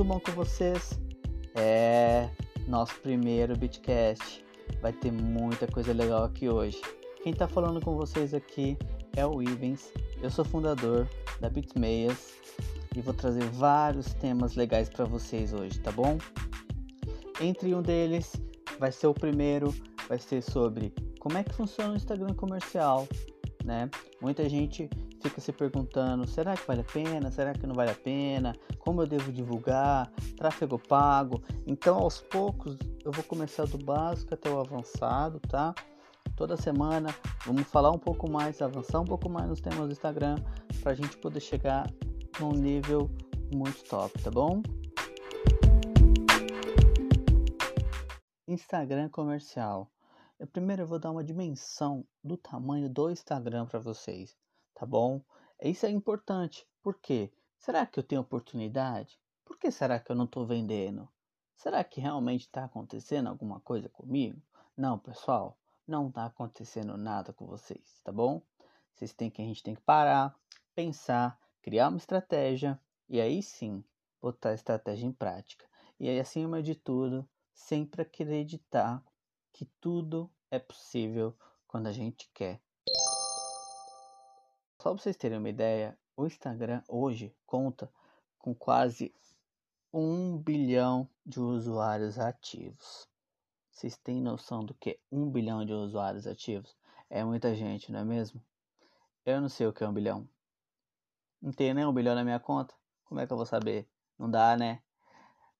Tudo bom com vocês? É nosso primeiro Bitcast. Vai ter muita coisa legal aqui hoje. Quem está falando com vocês aqui é o Ivens. Eu sou fundador da Bitmeias e vou trazer vários temas legais para vocês hoje, tá bom? Entre um deles vai ser o primeiro, vai ser sobre como é que funciona o Instagram comercial, né? Muita gente fica se perguntando: será que vale a pena? Será que não vale a pena? Como eu devo divulgar? Tráfego pago? Então, aos poucos, eu vou começar do básico até o avançado, tá? Toda semana vamos falar um pouco mais, avançar um pouco mais nos temas do Instagram para a gente poder chegar num nível muito top, tá bom? Instagram comercial. Eu primeiro eu vou dar uma dimensão do tamanho do Instagram para vocês, tá bom? Isso é importante. Por quê? Será que eu tenho oportunidade? Por que será que eu não estou vendendo? Será que realmente está acontecendo alguma coisa comigo? Não, pessoal, não está acontecendo nada com vocês, tá bom? Vocês têm que a gente tem que parar, pensar, criar uma estratégia e aí sim botar a estratégia em prática. E aí, acima de tudo, sempre acreditar que tudo é possível quando a gente quer. Só para vocês terem uma ideia, o Instagram hoje conta com quase um bilhão de usuários ativos. Vocês têm noção do que é um bilhão de usuários ativos? É muita gente, não é mesmo? Eu não sei o que é um bilhão. Não tenho nem um bilhão na minha conta. Como é que eu vou saber? Não dá, né?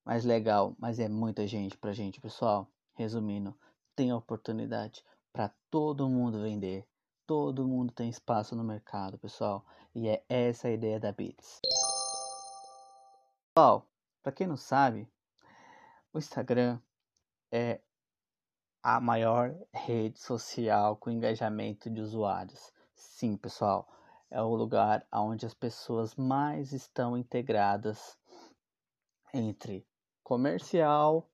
Mas legal, mas é muita gente pra gente, pessoal. Resumindo, tem oportunidade para todo mundo vender. Todo mundo tem espaço no mercado, pessoal. E é essa a ideia da Bits. Pessoal, para quem não sabe, o Instagram é a maior rede social com engajamento de usuários. Sim, pessoal, é o lugar onde as pessoas mais estão integradas entre comercial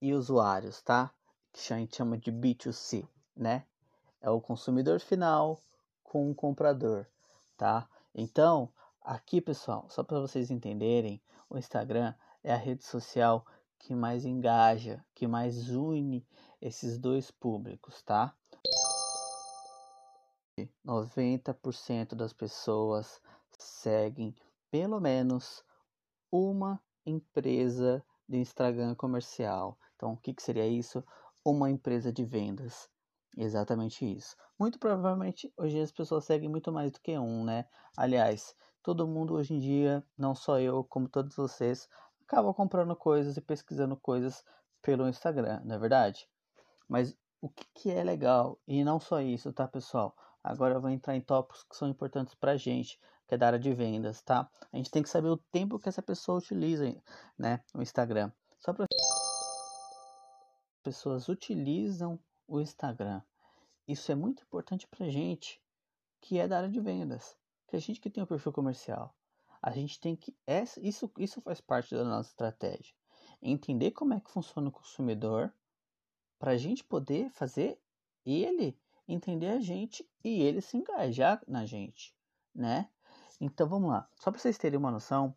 e usuários, tá? Que a gente chama de B2C, né? É o consumidor final com o comprador, tá? Então, aqui, pessoal, só para vocês entenderem, o Instagram é a rede social que mais engaja, que mais une esses dois públicos, tá? 90% das pessoas seguem pelo menos uma empresa de Instagram comercial. Então, o que, que seria isso? Uma empresa de vendas. Exatamente isso. Muito provavelmente hoje as pessoas seguem muito mais do que um, né? Aliás, todo mundo hoje em dia, não só eu, como todos vocês, acaba comprando coisas e pesquisando coisas pelo Instagram, não é verdade? Mas o que, que é legal, e não só isso, tá, pessoal? Agora eu vou entrar em tópicos que são importantes pra gente, que é da área de vendas, tá? A gente tem que saber o tempo que essa pessoa utiliza, né, o Instagram. Só para pessoas utilizam o Instagram. Isso é muito importante para gente que é da área de vendas, que a gente que tem o um perfil comercial. A gente tem que isso isso faz parte da nossa estratégia. Entender como é que funciona o consumidor para a gente poder fazer ele entender a gente e ele se engajar na gente, né? Então vamos lá. Só para vocês terem uma noção,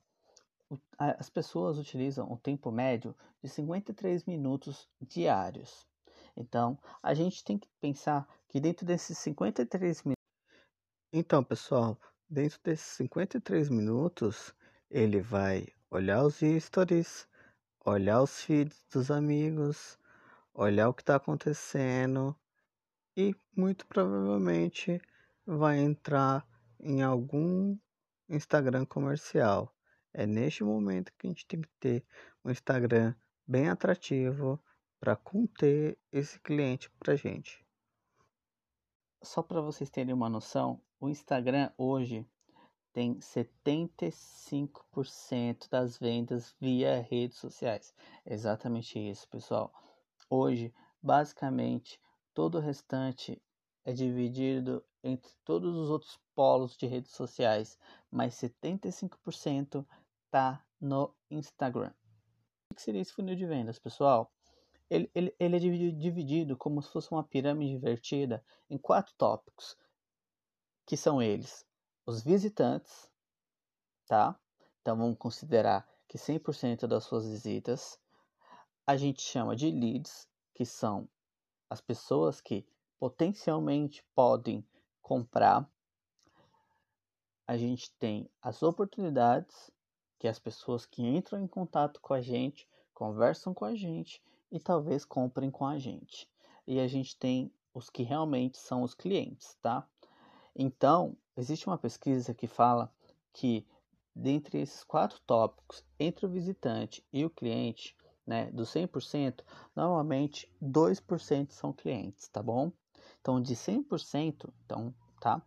as pessoas utilizam o tempo médio de 53 minutos diários. Então, a gente tem que pensar que dentro desses 53 minutos. Então, pessoal, dentro desses 53 minutos, ele vai olhar os stories, olhar os feeds dos amigos, olhar o que está acontecendo e muito provavelmente vai entrar em algum Instagram comercial. É neste momento que a gente tem que ter um Instagram bem atrativo para conter esse cliente para gente. Só para vocês terem uma noção, o Instagram hoje tem 75% das vendas via redes sociais. exatamente isso, pessoal. Hoje, basicamente, todo o restante é dividido entre todos os outros polos de redes sociais, mas 75% está no Instagram. O que seria esse funil de vendas, pessoal? Ele, ele, ele é dividido como se fosse uma pirâmide invertida em quatro tópicos, que são eles: os visitantes, tá? Então vamos considerar que que 100% das suas visitas a gente chama de leads, que são as pessoas que potencialmente podem comprar. A gente tem as oportunidades, que é as pessoas que entram em contato com a gente, conversam com a gente e talvez comprem com a gente. E a gente tem os que realmente são os clientes, tá? Então, existe uma pesquisa que fala que dentre esses quatro tópicos, entre o visitante e o cliente, né, dos 100%, normalmente 2% são clientes, tá bom? Então, de 100%, então, tá?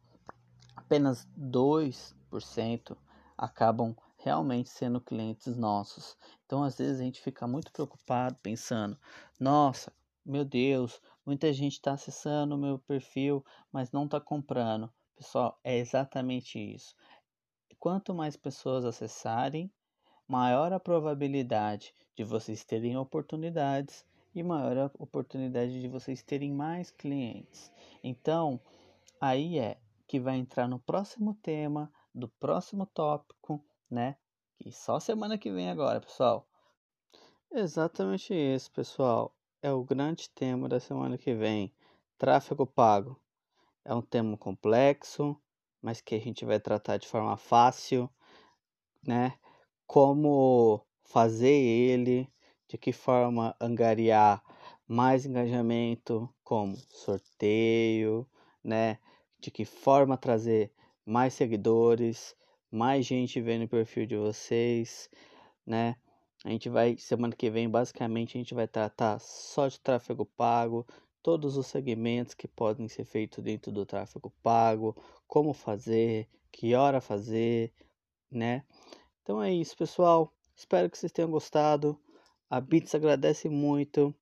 Apenas 2% acabam realmente sendo clientes nossos. Então, às vezes a gente fica muito preocupado pensando: nossa, meu Deus, muita gente está acessando o meu perfil, mas não está comprando. Pessoal, é exatamente isso. Quanto mais pessoas acessarem, maior a probabilidade de vocês terem oportunidades e maior a oportunidade de vocês terem mais clientes. Então, aí é que vai entrar no próximo tema do próximo tópico, né? Que só semana que vem agora, pessoal. Exatamente isso, pessoal. É o grande tema da semana que vem. Tráfego pago. É um tema complexo, mas que a gente vai tratar de forma fácil, né? como fazer ele, de que forma angariar mais engajamento, como sorteio, né? De que forma trazer mais seguidores, mais gente vendo o perfil de vocês, né? A gente vai, semana que vem, basicamente, a gente vai tratar só de tráfego pago, todos os segmentos que podem ser feitos dentro do tráfego pago, como fazer, que hora fazer, né? Então é isso, pessoal. Espero que vocês tenham gostado. A Bits agradece muito,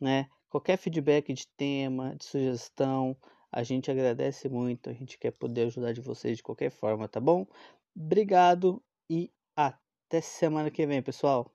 né? Qualquer feedback de tema, de sugestão, a gente agradece muito. A gente quer poder ajudar de vocês de qualquer forma, tá bom? Obrigado e até semana que vem, pessoal.